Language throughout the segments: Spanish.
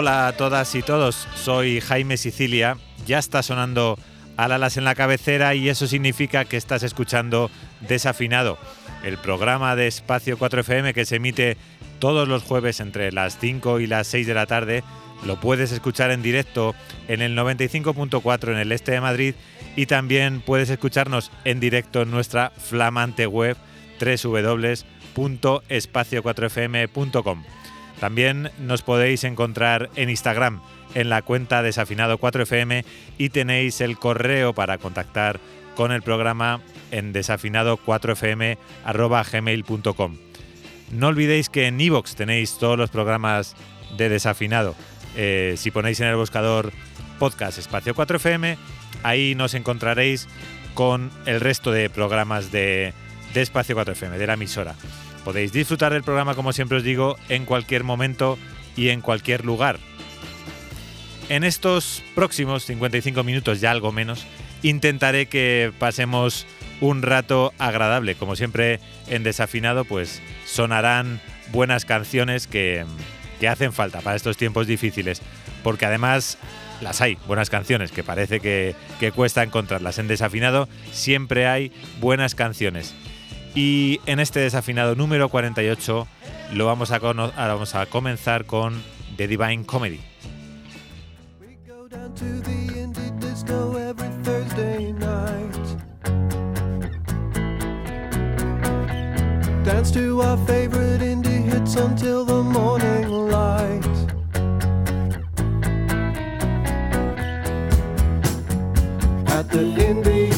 Hola a todas y todos, soy Jaime Sicilia. Ya está sonando Alalas en la cabecera y eso significa que estás escuchando Desafinado, el programa de Espacio 4FM que se emite todos los jueves entre las 5 y las 6 de la tarde. Lo puedes escuchar en directo en el 95.4 en el este de Madrid y también puedes escucharnos en directo en nuestra flamante web www.espacio4fm.com. También nos podéis encontrar en Instagram en la cuenta desafinado4fm y tenéis el correo para contactar con el programa en desafinado4fm.gmail.com. No olvidéis que en iVoox tenéis todos los programas de Desafinado. Eh, si ponéis en el buscador podcast espacio 4fm, ahí nos encontraréis con el resto de programas de, de Espacio 4fm, de la emisora. Podéis disfrutar del programa, como siempre os digo, en cualquier momento y en cualquier lugar. En estos próximos 55 minutos, ya algo menos, intentaré que pasemos un rato agradable. Como siempre en Desafinado, pues sonarán buenas canciones que, que hacen falta para estos tiempos difíciles. Porque además las hay, buenas canciones, que parece que, que cuesta encontrarlas. En Desafinado siempre hay buenas canciones. Y en este desafinado número 48 lo vamos a, vamos a comenzar con The Divine Comedy. Dance to our favorite indie hits until the morning light. At the indie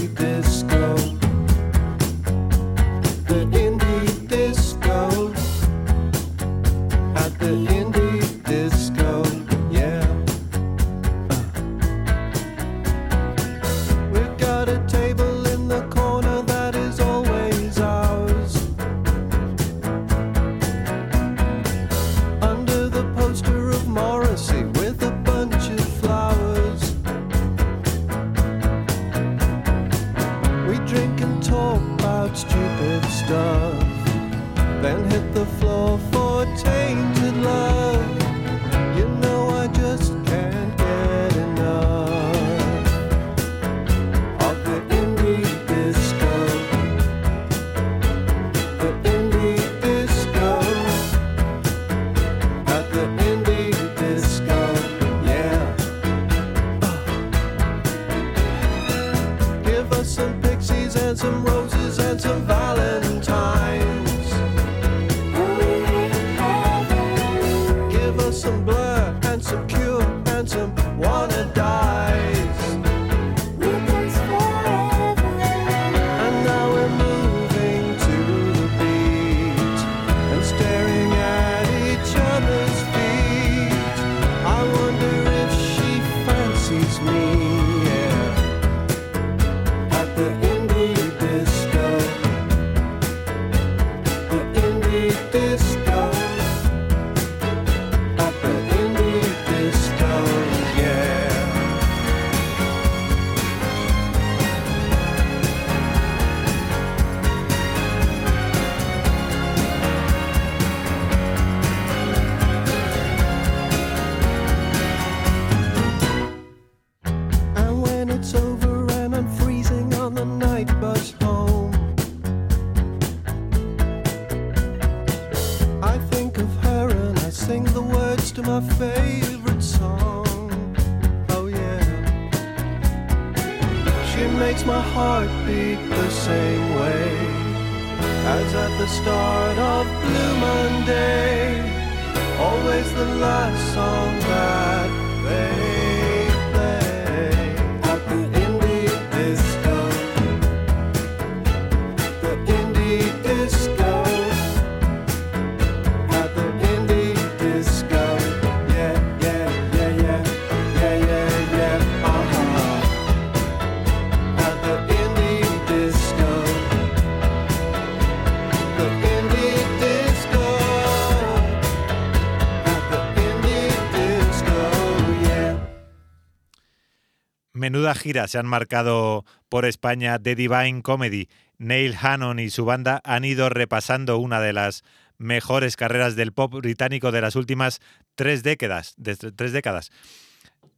gira se han marcado por España The Divine Comedy. Neil Hannon y su banda han ido repasando una de las mejores carreras del pop británico de las últimas tres décadas. tres décadas.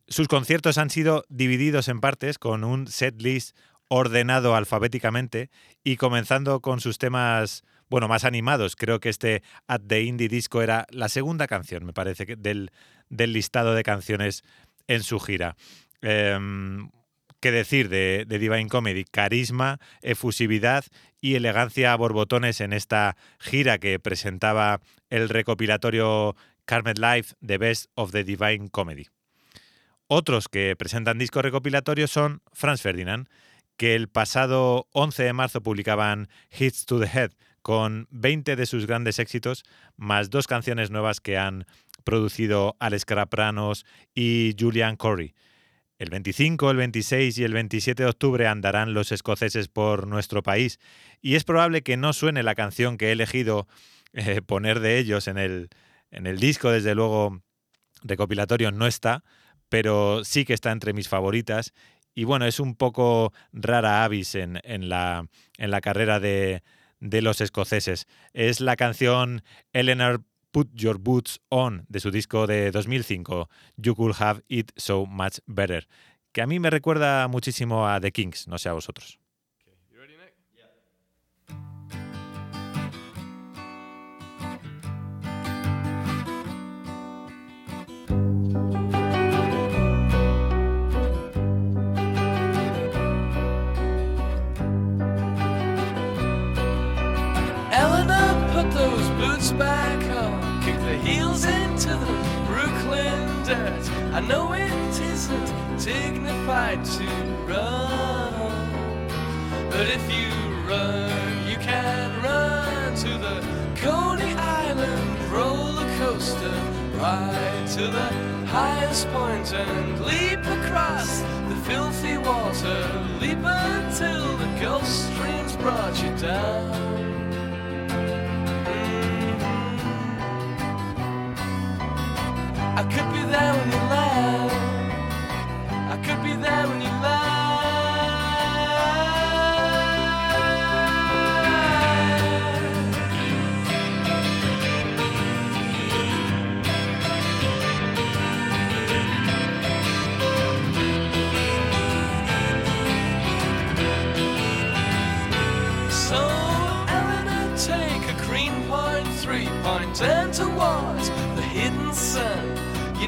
Sus conciertos han sido divididos en partes con un set list ordenado alfabéticamente y comenzando con sus temas, bueno, más animados. Creo que este At the Indie Disco era la segunda canción, me parece, del, del listado de canciones en su gira. Em, ¿Qué decir de, Divine Comedy? Carisma, efusividad y elegancia a borbotones en esta gira que presentaba el recopilatorio Carmet Life The Best of the Divine Comedy. Otros que presentan discos recopilatorios son Franz Ferdinand, que el pasado 11 de marzo publicaban Hits to the Head con 20 de sus grandes éxitos, más dos canciones nuevas que han producido Alex Carapranos y Julian Corey. El 25, el 26 y el 27 de octubre andarán los escoceses por nuestro país. Y es probable que no suene la canción que he elegido eh, poner de ellos en el, en el disco, desde luego recopilatorio no está, pero sí que está entre mis favoritas. Y bueno, es un poco rara avis en, en, la, en la carrera de, de los escoceses. Es la canción Eleanor Put Your Boots On de su disco de 2005, You Could Have It So Much Better, que a mí me recuerda muchísimo a The Kings, no sé a vosotros. Know it isn't dignified to run, but if you run, you can run to the Coney Island roller coaster, ride to the highest point and leap across the filthy water, leap until the Gulf Stream's brought you down. I could be there when you land. I could be there when you land. So, Eleanor, take a green point, three towards the hidden sun.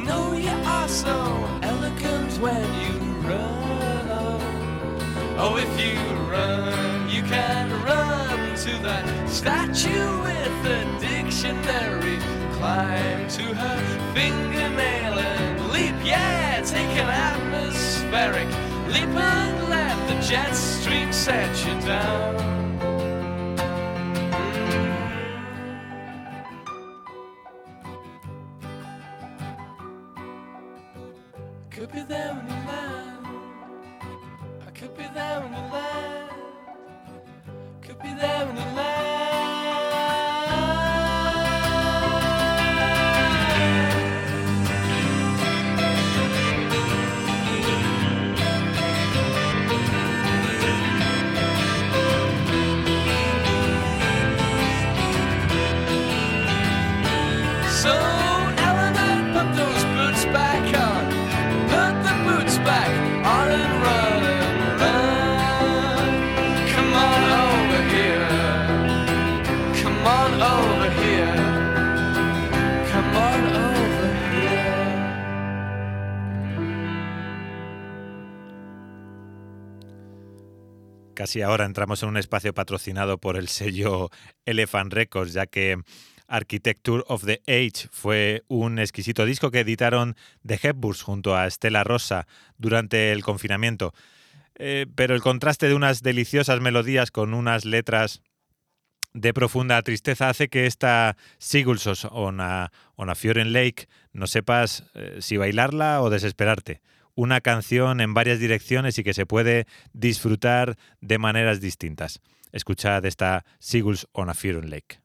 Know you are so elegant when you run. Oh, if you run, you can run to that statue with the dictionary. Climb to her fingernail and leap. Yeah, take an atmospheric leap and let the jet stream set you down. Casi ahora entramos en un espacio patrocinado por el sello Elephant Records, ya que Architecture of the Age fue un exquisito disco que editaron The Hepburns junto a Stella Rosa durante el confinamiento. Eh, pero el contraste de unas deliciosas melodías con unas letras de profunda tristeza hace que esta Sigulsos on a, on Lake no sepas eh, si bailarla o desesperarte una canción en varias direcciones y que se puede disfrutar de maneras distintas. Escuchad esta Seagulls on a Furon Lake.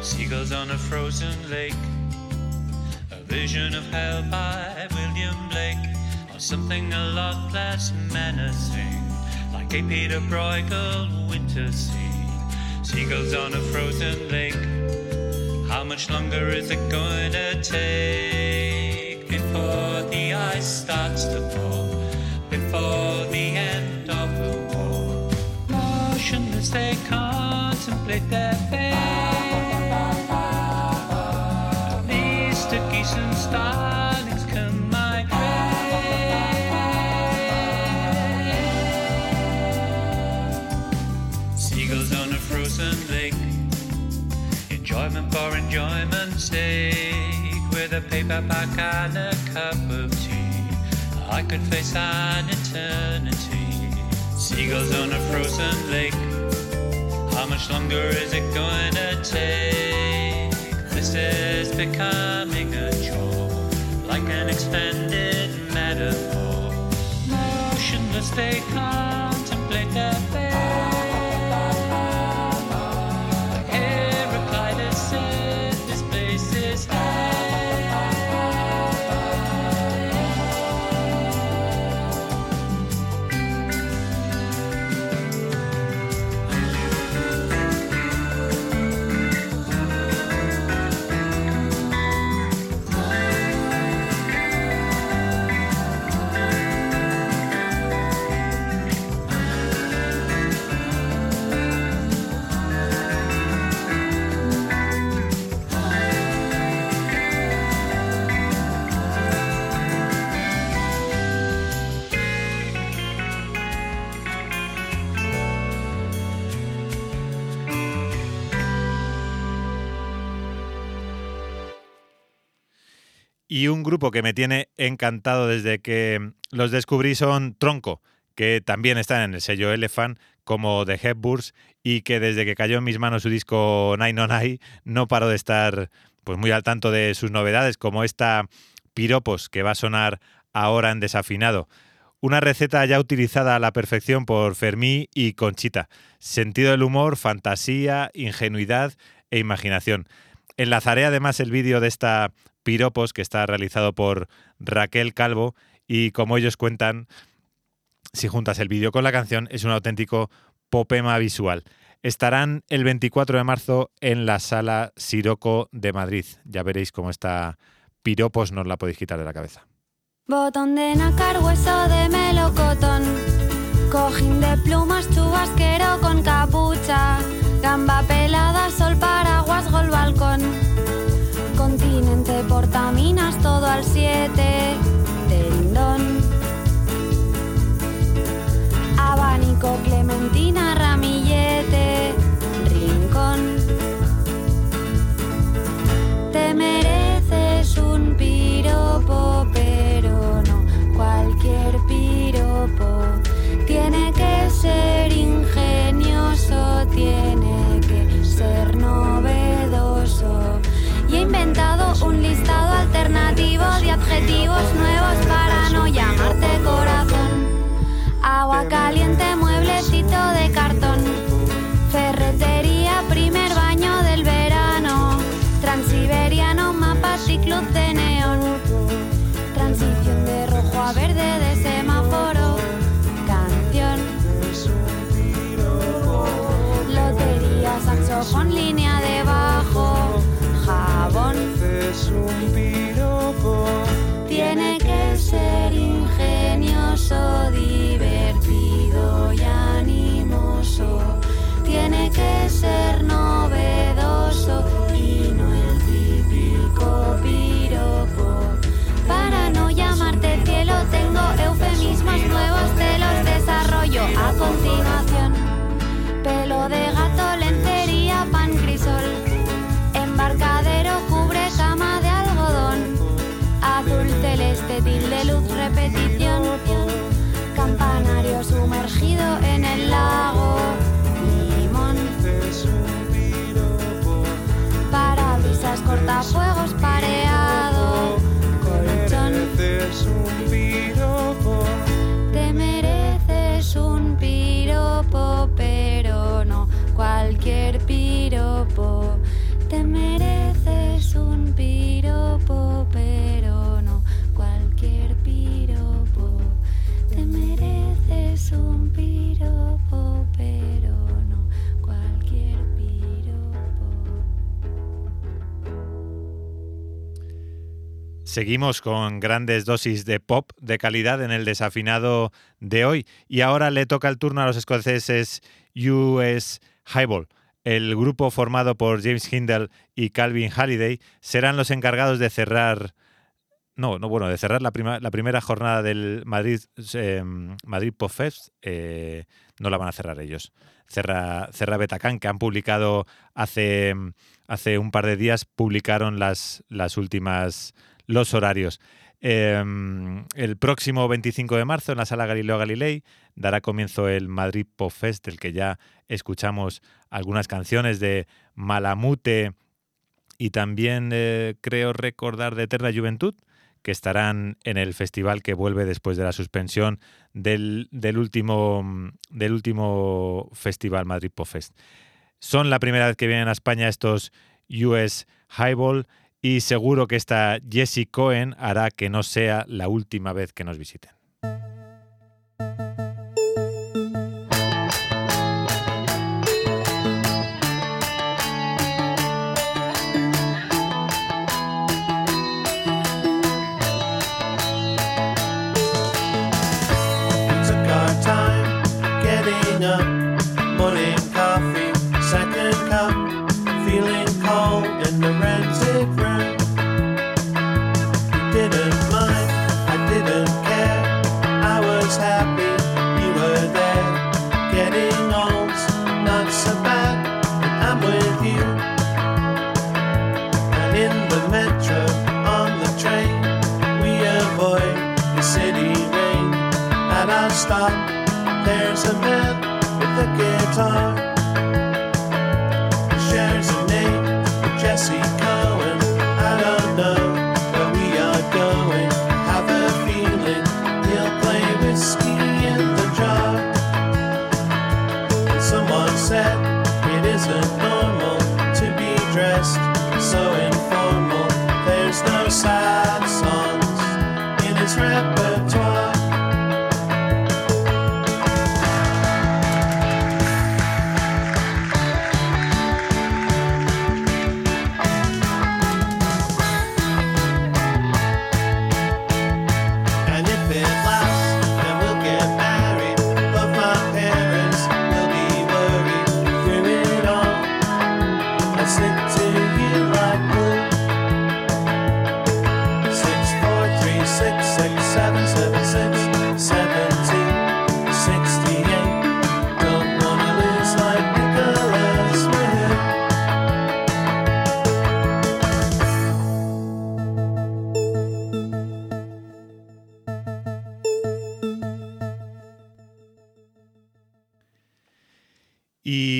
Seagulls on a frozen lake. Vision of Hell by William Blake, or something a lot less menacing, a Peter Bruegel winter scene. Seagulls on a frozen lake. How much longer is it going to take before the ice starts to fall? Before the end of the war? Motionless, they contemplate their fate. Paperback and a cup of tea. I could face an eternity. Seagulls on a frozen lake. How much longer is it going to take? This is becoming a chore, like an expanded metaphor. Motionless, they contemplate their fate. Y un grupo que me tiene encantado desde que los descubrí son Tronco, que también están en el sello Elephant, como The Hepburns, y que desde que cayó en mis manos su disco Nine on no paro de estar pues, muy al tanto de sus novedades, como esta Piropos, que va a sonar ahora en desafinado. Una receta ya utilizada a la perfección por Fermí y Conchita. Sentido del humor, fantasía, ingenuidad e imaginación. Enlazaré además el vídeo de esta Piropos que está realizado por Raquel Calvo y como ellos cuentan, si juntas el vídeo con la canción, es un auténtico popema visual. Estarán el 24 de marzo en la sala Siroco de Madrid. Ya veréis cómo esta Piropos nos la podéis quitar de la cabeza. Botón de nácar, hueso de melocotón. Cojín de plumas, chubasquero con capucha. Gamba pelada, sol, paraguas, gol, balcón. Continente, portaminas, todo al 7. Parabrisas, cortafuegos, Seguimos con grandes dosis de pop de calidad en el desafinado de hoy y ahora le toca el turno a los escoceses US Highball. El grupo formado por James Hindle y Calvin Halliday serán los encargados de cerrar no, no, bueno, de cerrar la, la primera jornada del Madrid, eh, Madrid Pop Fest, eh, no la van a cerrar ellos. Cerra, cerra Betacán, que han publicado hace, hace un par de días, publicaron las, las últimas, los horarios. Em, el próximo 25 de marzo en la sala Galileo Galilei dará comienzo el Madrid Pop Fest, del que ya escuchamos algunas canciones de Malamute y también eh, creo recordar de Eterna Juventud que estarán en el festival que vuelve después de la suspensión del, último, del último festival Madrid Pop Fest. Son la primera vez que vienen a España estos US Highball y seguro que esta Jessie Cohen hará que no sea la última vez que nos visiten.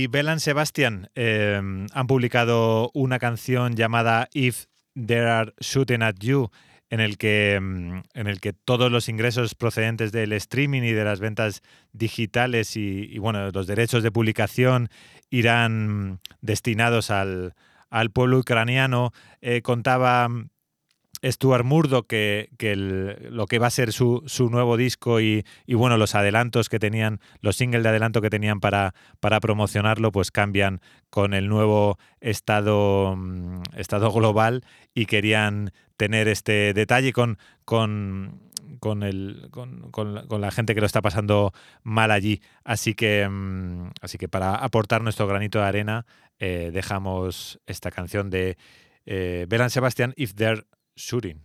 Belan Sebastian em, han publicado una canción llamada If There Are Shooting at You, en el, que, em, en el que todos los ingresos procedentes del streaming y de las ventas digitales y, bueno, los derechos de publicación irán destinados al, pueblo ucraniano. Eh, contaba Stuart Murdoch, que, lo que va a ser su, nuevo disco y, bueno, los adelantos que tenían, los singles de adelanto que tenían para, para promocionarlo, pues cambian con el nuevo estado, mm, estado global y querían tener este detalle con, con, con, el, con, la, gente que lo está pasando mal allí. Así que, mm, así que para aportar nuestro granito de arena, eh, dejamos esta canción de eh, Belan If There shooting.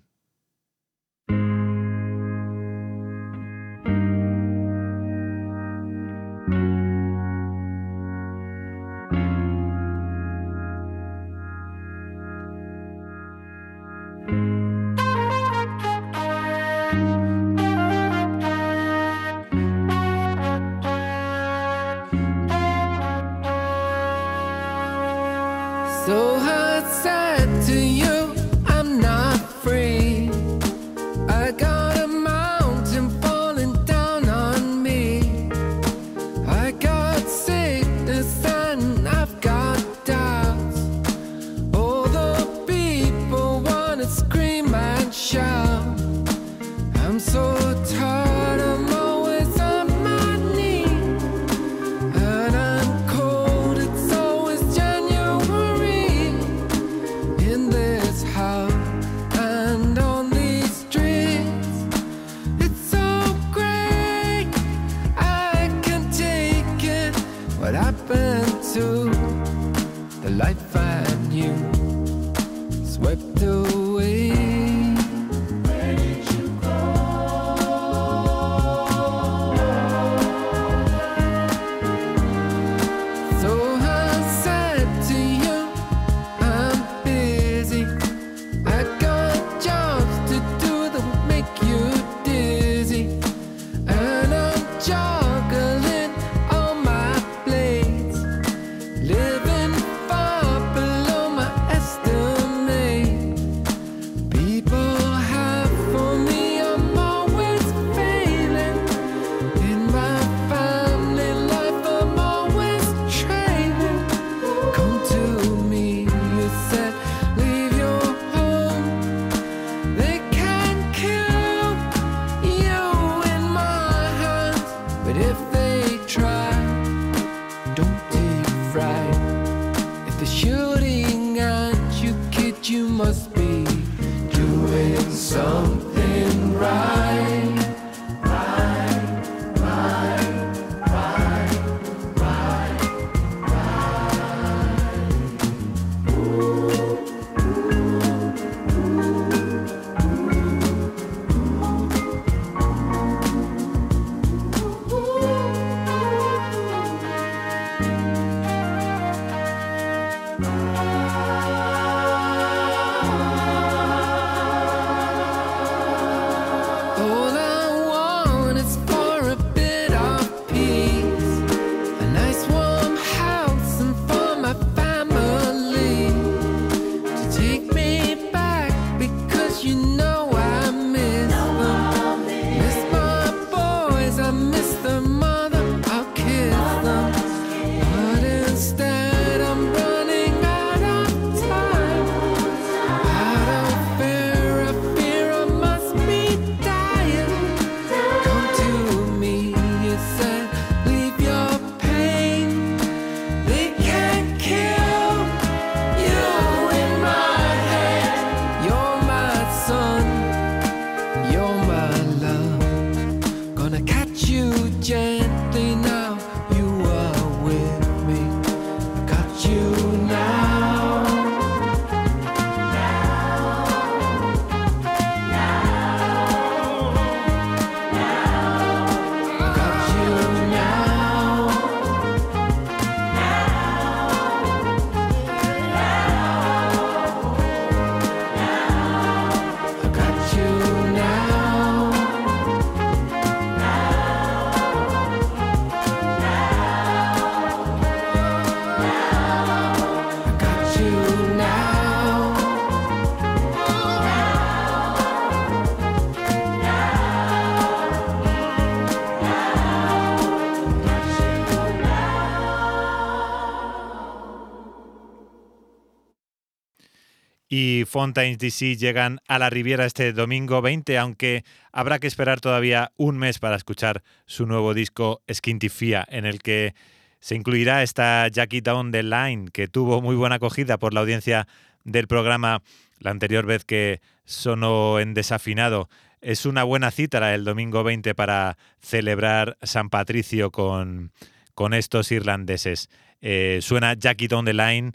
Fontaines DC llegan a la Riviera este domingo 20, aunque habrá que esperar todavía un mes para escuchar su nuevo disco Skintifia, en el que se incluirá esta Jackie Down the Line, que tuvo muy buena acogida por la audiencia del programa la anterior vez que sonó en desafinado. Es una buena cita el domingo 20 para celebrar San Patricio con, con estos irlandeses. Eh, suena Jackie Down the Line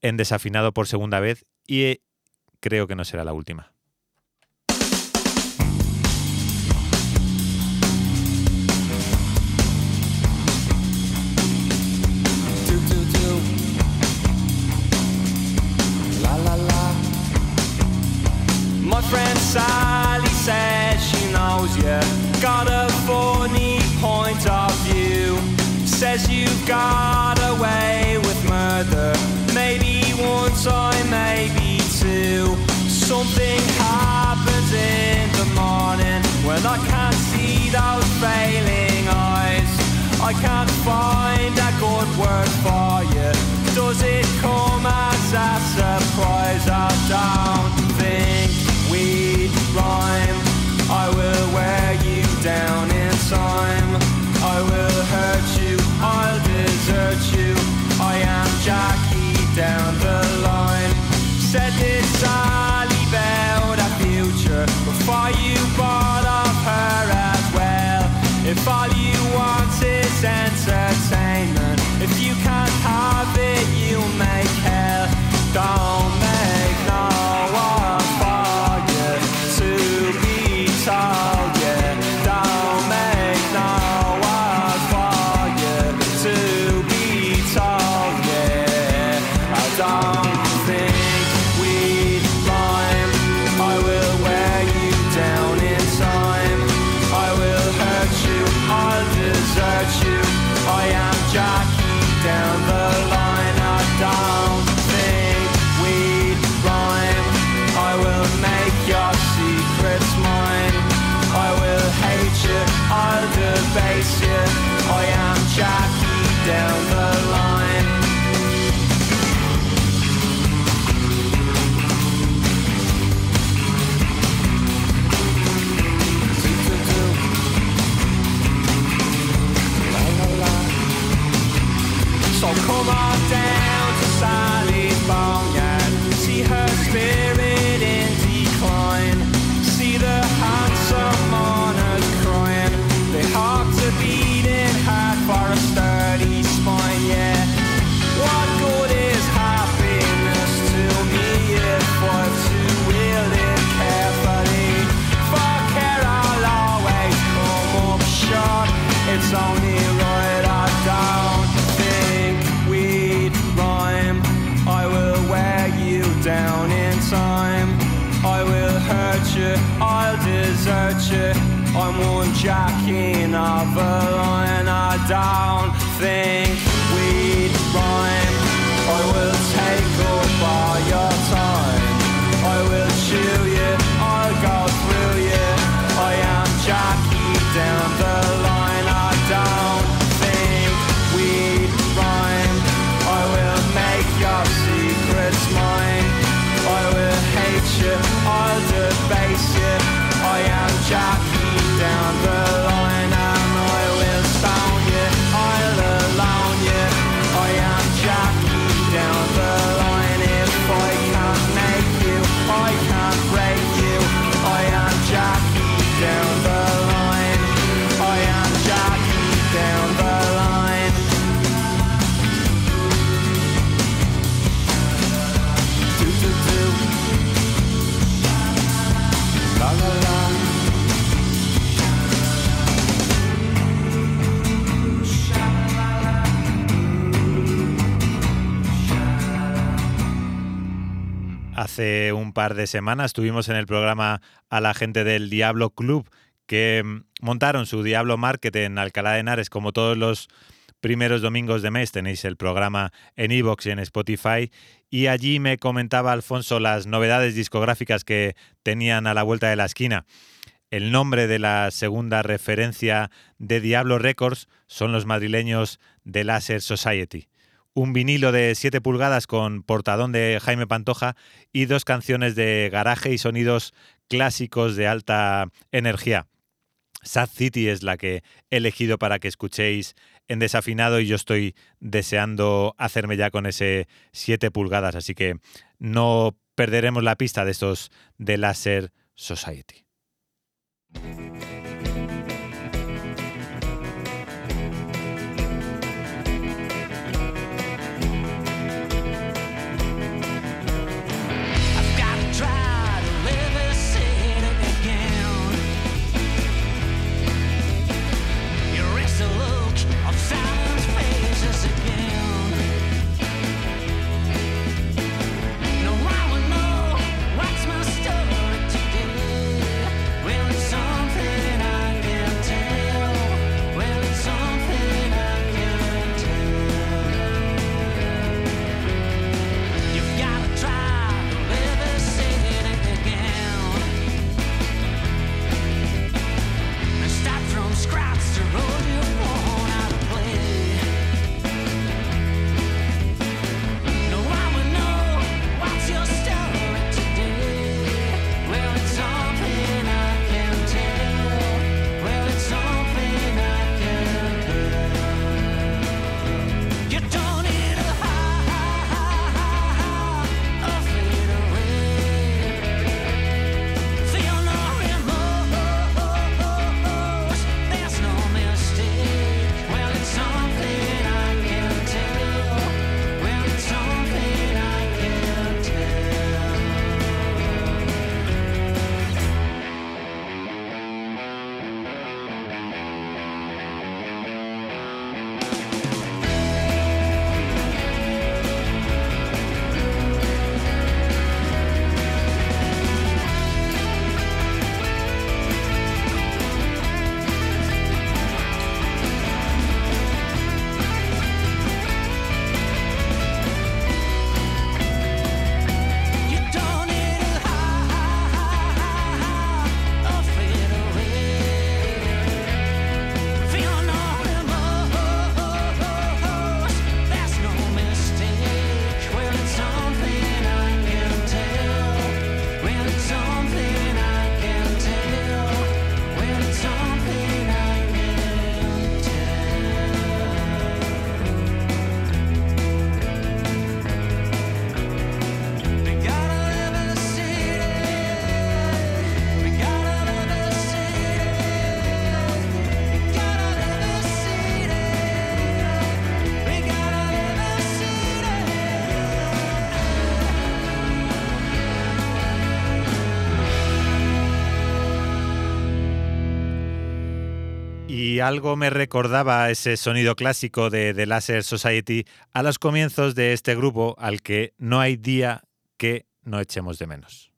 en desafinado por segunda vez y creo que no será la última. My friend Sally says she knows you got a funny point of view. Says you got away with murder. Maybe one time, maybe two. Something happens in the morning when I can't see those failing eyes. I can't find a good word for you. Does it come as a surprise? I don't think we rhyme. I will wear you down in time. Jacking of a line. I don't think Hace un par de semanas tuvimos en el programa a la gente del Diablo Club que mm, montaron su Diablo Market en Alcalá de Henares como todos los primeros domingos de mes. Tenéis el programa en iVoox y en Spotify. Y allí me comentaba Alfonso las novedades discográficas que tenían a la vuelta de la esquina. El nombre de la segunda referencia de Diablo Records son los madrileños de Laser Society un vinilo de 7 pulgadas con portadón de Jaime Pantoja y dos canciones de garaje y sonidos clásicos de alta energía. Sad City es la que he elegido para que escuchéis en desafinado y yo estoy deseando hacerme ya con ese 7 pulgadas, así que no perderemos la pista de estos de Laser Society. Algo me recordaba ese sonido clásico de The Laser Society a los comienzos de este grupo al que no hay día que no echemos de menos.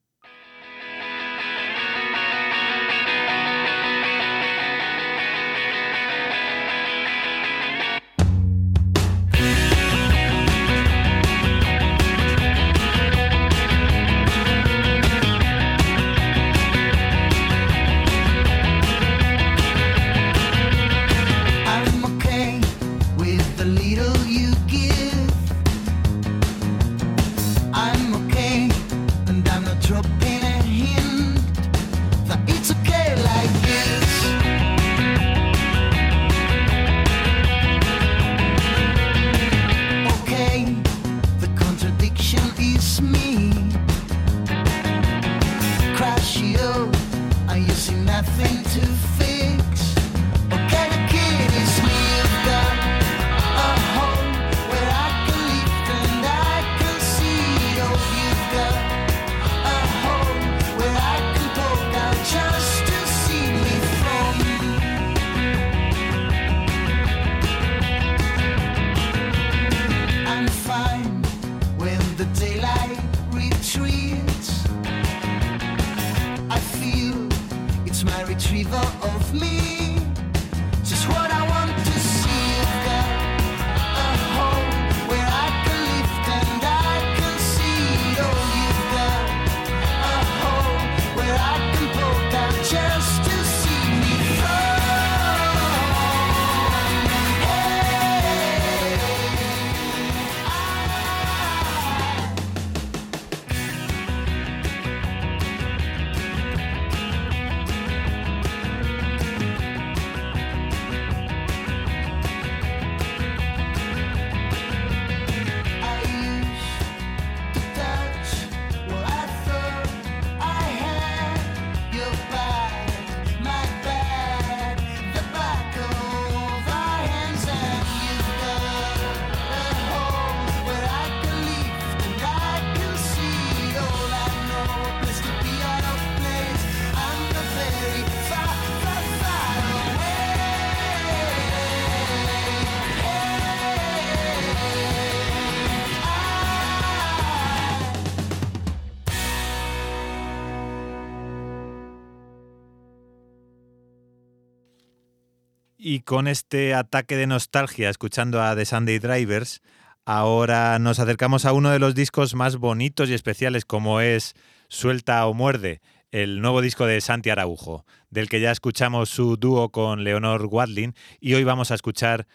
Y con este ataque de nostalgia, escuchando a The Sunday Drivers, ahora nos acercamos a uno de los discos más bonitos y especiales, como es Suelta o Muerde, el nuevo disco de Santi Araujo, del que ya escuchamos su dúo con Leonor Wadlin, y hoy vamos a escuchar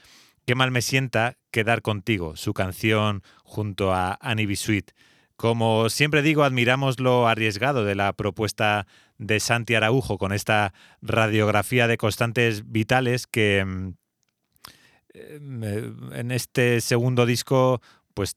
Qué mal me sienta quedar contigo, su canción junto a Annie B. Sweet. Como siempre digo, admiramos lo arriesgado de la propuesta de Santi Araujo con esta radiografía de constantes vitales que mm, eh, en este segundo disco pues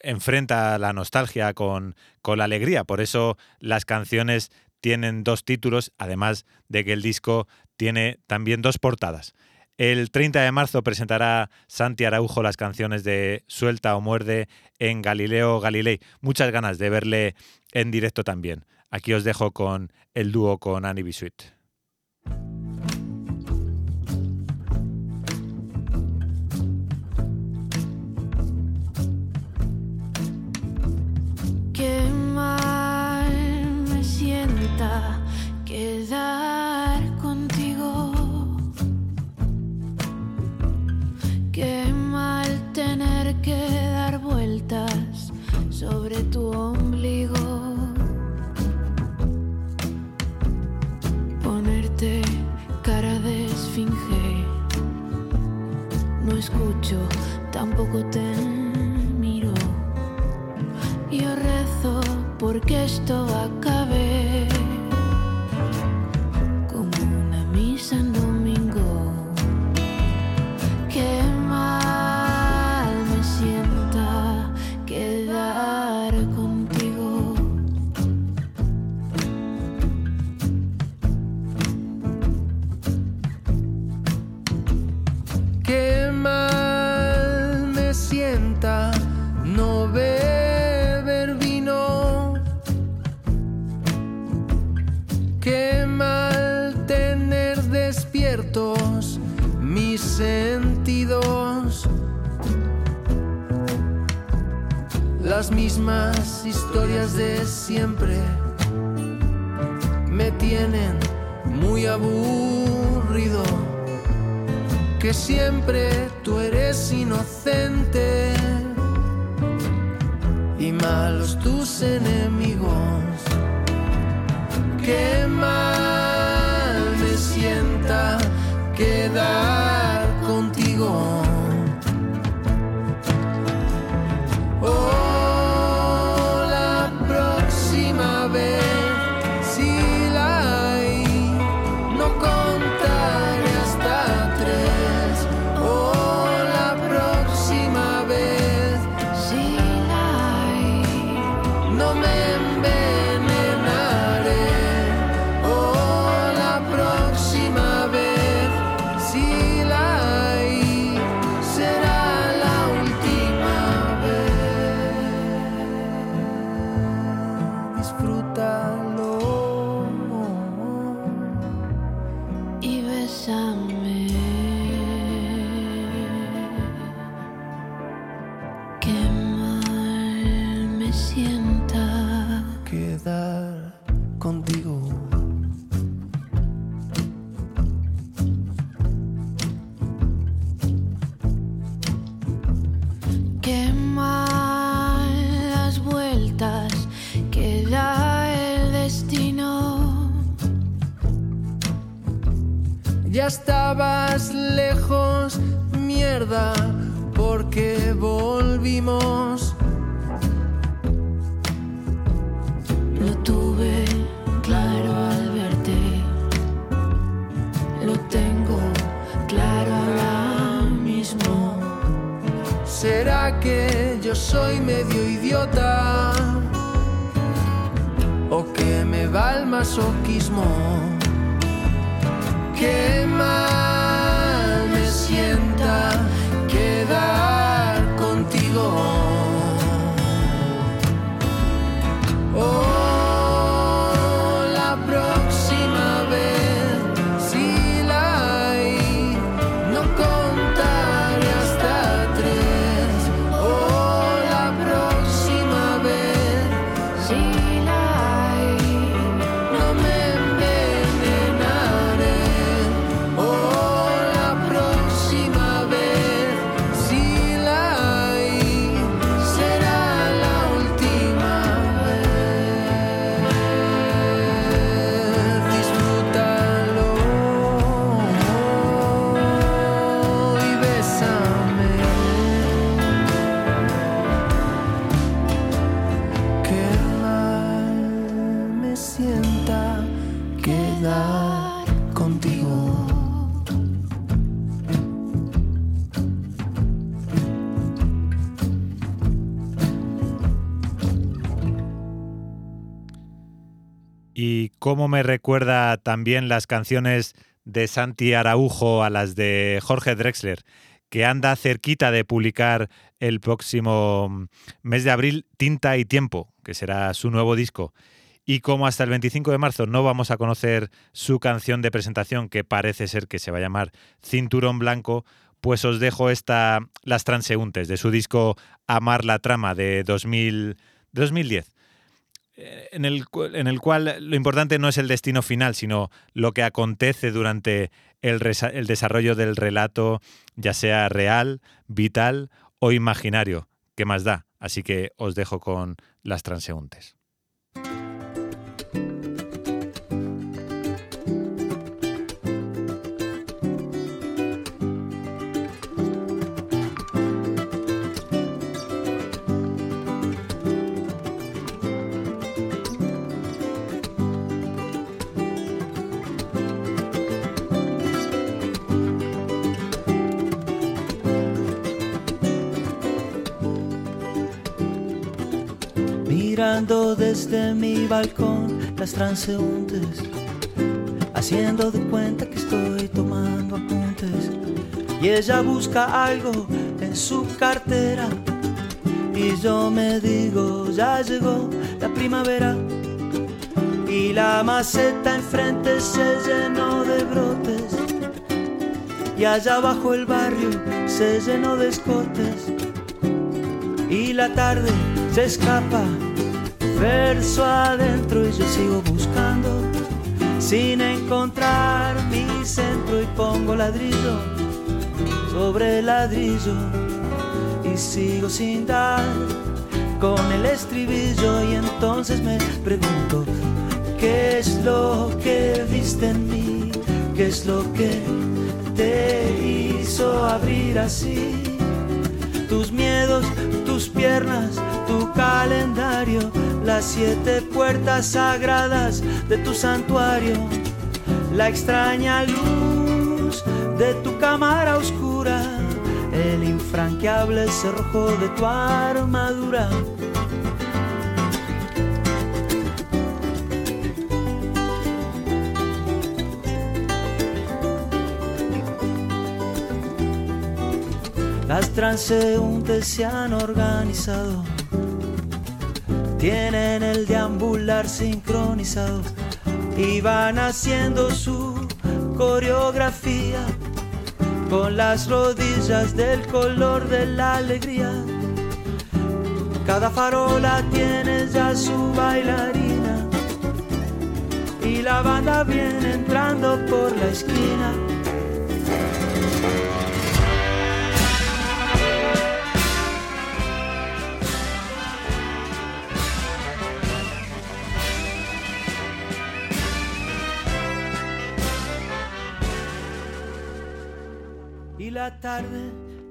enfrenta la nostalgia con, con la alegría. Por eso las canciones tienen dos títulos, además de que el disco tiene también dos portadas. El 30 de marzo presentará Santi Araujo las canciones de Suelta o Muerde en Galileo Galilei. Muchas ganas de verle en directo también. Aquí os dejo con el dúo con Annie Bisuit. Qué mal me sienta quedar contigo. Qué mal tener que dar vueltas sobre tu ombligo. escucho, tampoco te miro. Yo rezo porque esto acabe. Las mismas historias de siempre me tienen muy aburrido que siempre tú eres inocente y malos tus enemigos. Qué mal ¿Será que yo soy medio idiota? ¿O que me va el masoquismo? Qué mal me sienta quedar contigo. Y cómo me recuerda también las canciones de Santi Araujo a las de Jorge Drexler, que anda cerquita de publicar el próximo mes de abril Tinta y Tiempo, que será su nuevo disco. Y como hasta el 25 de marzo no vamos a conocer su canción de presentación, que parece ser que se va a llamar Cinturón Blanco, pues os dejo esta Las Transeúntes de su disco Amar la Trama de 2000, 2010 eh, en el, en el cual lo importante no es el destino final, sino lo que acontece durante el, el desarrollo del relato, ya sea real, vital o imaginario. ¿Qué más da? Así que os dejo con las transeúntes. Desde mi balcón las transeúntes, haciendo de cuenta que estoy tomando apuntes. Y ella busca algo en su cartera. Y yo me digo, ya llegó la primavera. Y la maceta enfrente se llenó de brotes. Y allá abajo el barrio se llenó de escotes y la tarde se escapa verso adentro y yo sigo buscando sin encontrar mi centro y pongo ladrillo sobre ladrillo y sigo sin dar con el estribillo y entonces me pregunto qué es lo que viste en mí qué es lo que te hizo abrir así tus miedos, tus piernas, tu calendario, las siete puertas sagradas de tu santuario, la extraña luz de tu cámara oscura, el infranqueable cerrojo de tu armadura. Las transeúntes se han organizado, tienen el deambular sincronizado y van haciendo su coreografía con las rodillas del color de la alegría. Cada farola tiene ya su bailarina y la banda viene entrando por la esquina.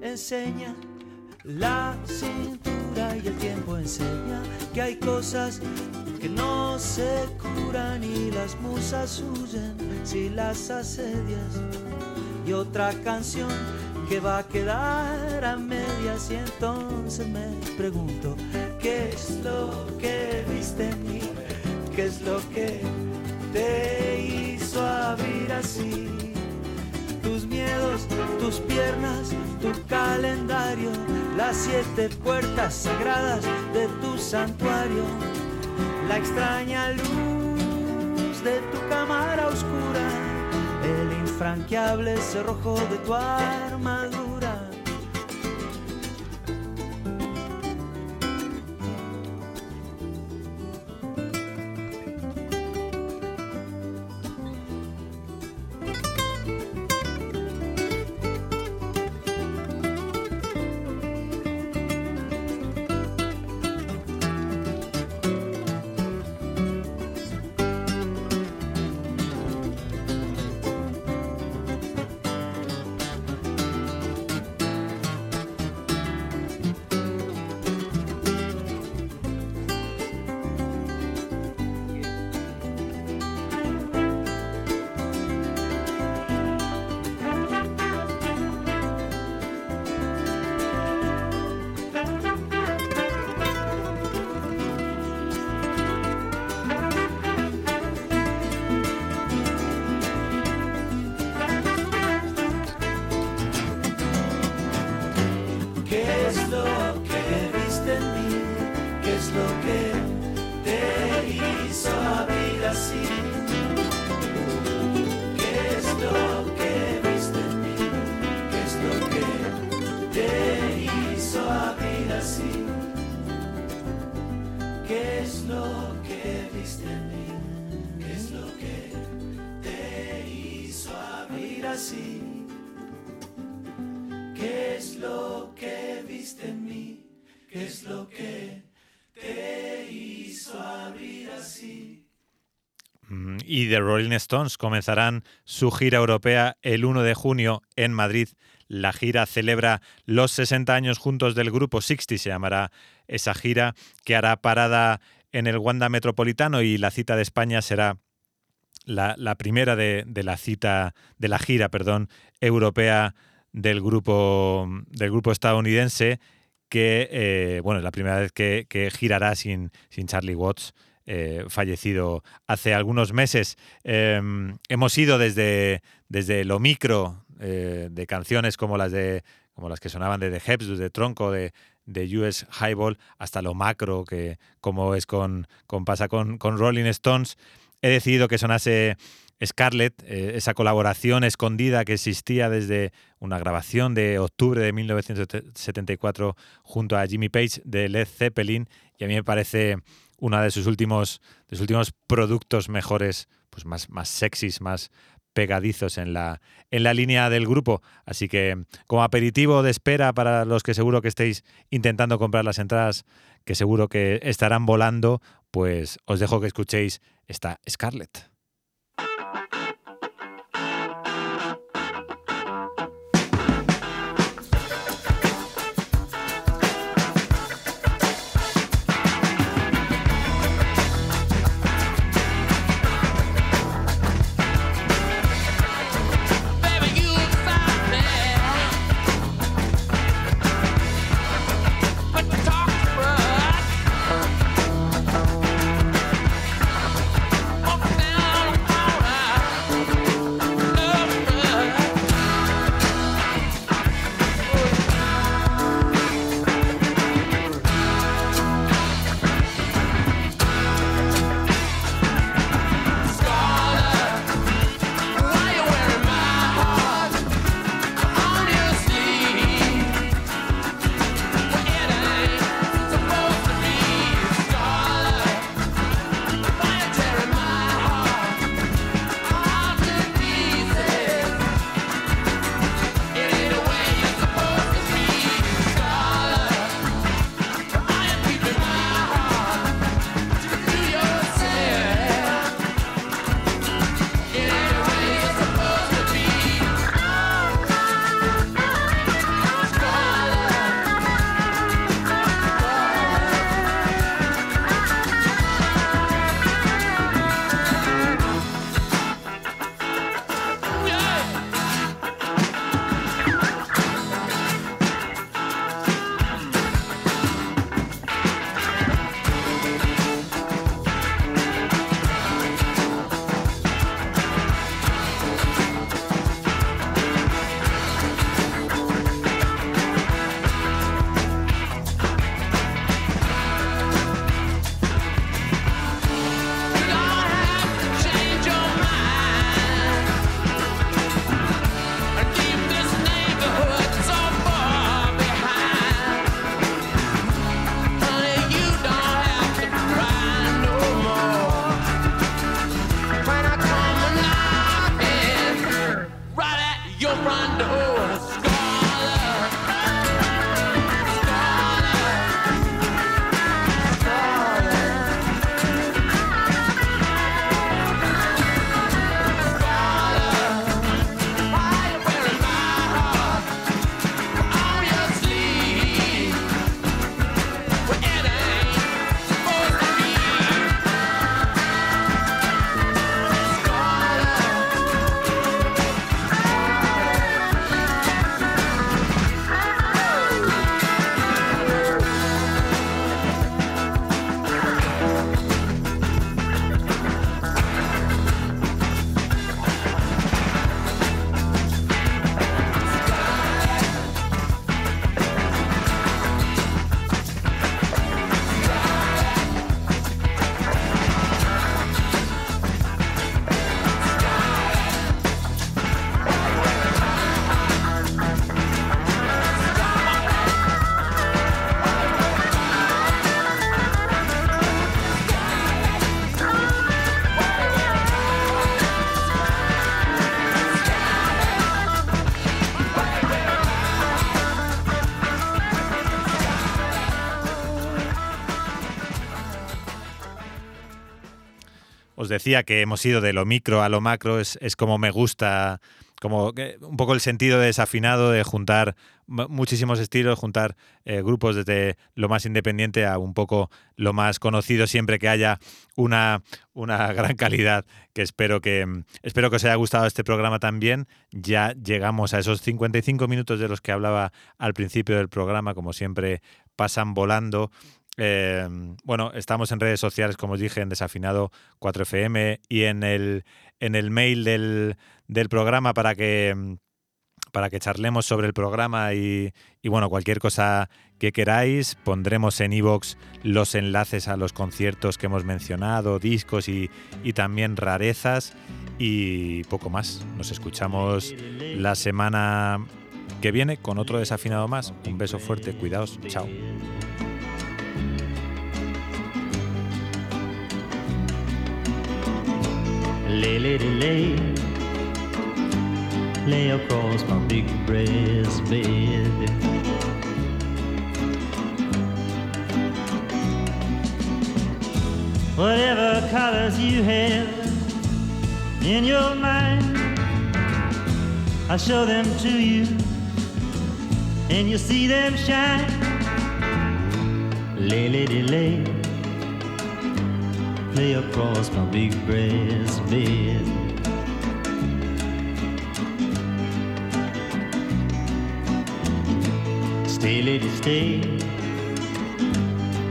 Enseña la cintura y el tiempo enseña que hay cosas que no se curan y las musas huyen si las asedias. Y otra canción que va a quedar a medias y entonces me pregunto, ¿qué es lo que viste en mí? ¿Qué es lo que las siete puertas sagradas de tu santuario, la extraña luz de tu cámara oscura, el infranqueable cerrojo de tu armadura. ¿Qué es lo que mí? ¿Qué es lo que te hizo abrir así? Mm, Y The Rolling Stones comenzarán su gira europea el 1 de junio en Madrid. La gira celebra los 60 años juntos del grupo 60, se llamará esa gira, que hará parada en el Wanda Metropolitano y la cita de España será la, primera de, la cita, de la gira, perdón, europea del grupo, del grupo estadounidense que, eh, bueno, es la primera vez que, girará sin, sin Charlie Watts, eh, fallecido hace algunos meses. Eh, hemos ido desde, desde lo micro eh, de canciones como las de como las que sonaban de The Heps, de Tronco, de, de US Highball, hasta lo macro, que como es con, con pasa con, con Rolling Stones. He decidido que sonase Scarlett, eh, esa colaboración escondida que existía desde una grabación de octubre de 1974 junto a Jimmy Page de Led Zeppelin y a mí me parece uno de sus últimos, de sus últimos productos mejores, pues más, más sexys, más pegadizos en la, en la línea del grupo. Así que como aperitivo de espera para los que seguro que estéis intentando comprar las entradas, que seguro que estarán volando, pues os dejo que escuchéis esta Scarlett. Os decía que hemos ido de lo micro a lo macro, es, es como me gusta, como un poco el sentido de desafinado de juntar mu- muchísimos estilos, juntar eh, grupos desde lo más independiente a un poco lo más conocido, siempre que haya una, una gran calidad, que espero que espero que os haya gustado este programa también. Ya llegamos a esos 55 minutos de los que hablaba al principio del programa, como siempre pasan volando. Eh, bueno, estamos en redes sociales, como os dije, en Desafinado 4FM y en el, en el mail del, del programa para que, para que charlemos sobre el programa y, y bueno, cualquier cosa que queráis. Pondremos en iVoox los enlaces a los conciertos que hemos mencionado, discos y, y también rarezas y poco más. Nos escuchamos la semana que viene con otro desafinado más. Un beso fuerte, cuidaos, chao. Lay, lady, lay, lay across my big breast bed. Whatever colors you have in your mind, I'll show them to you, and you'll see them shine. Lay, lady, lay lay across my big breast bed. Stay, lady, stay.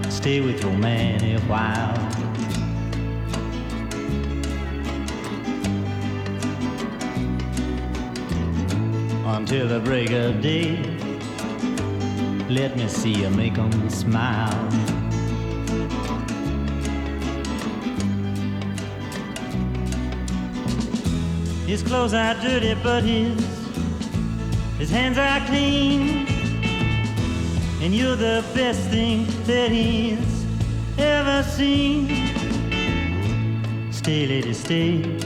Stay with your man a while. Until the break of day, let me see you make 'em smile. His clothes are dirty, but his his hands are clean. And you're the best thing that he's ever seen. Stay, lady, stay.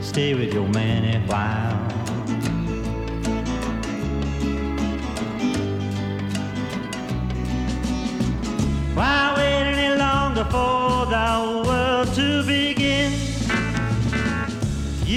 Stay with your man a while.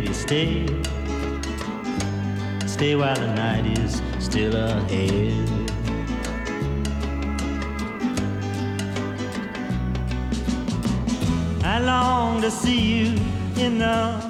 Lady, stay. Stay while the night is still ahead. I long to see you in the.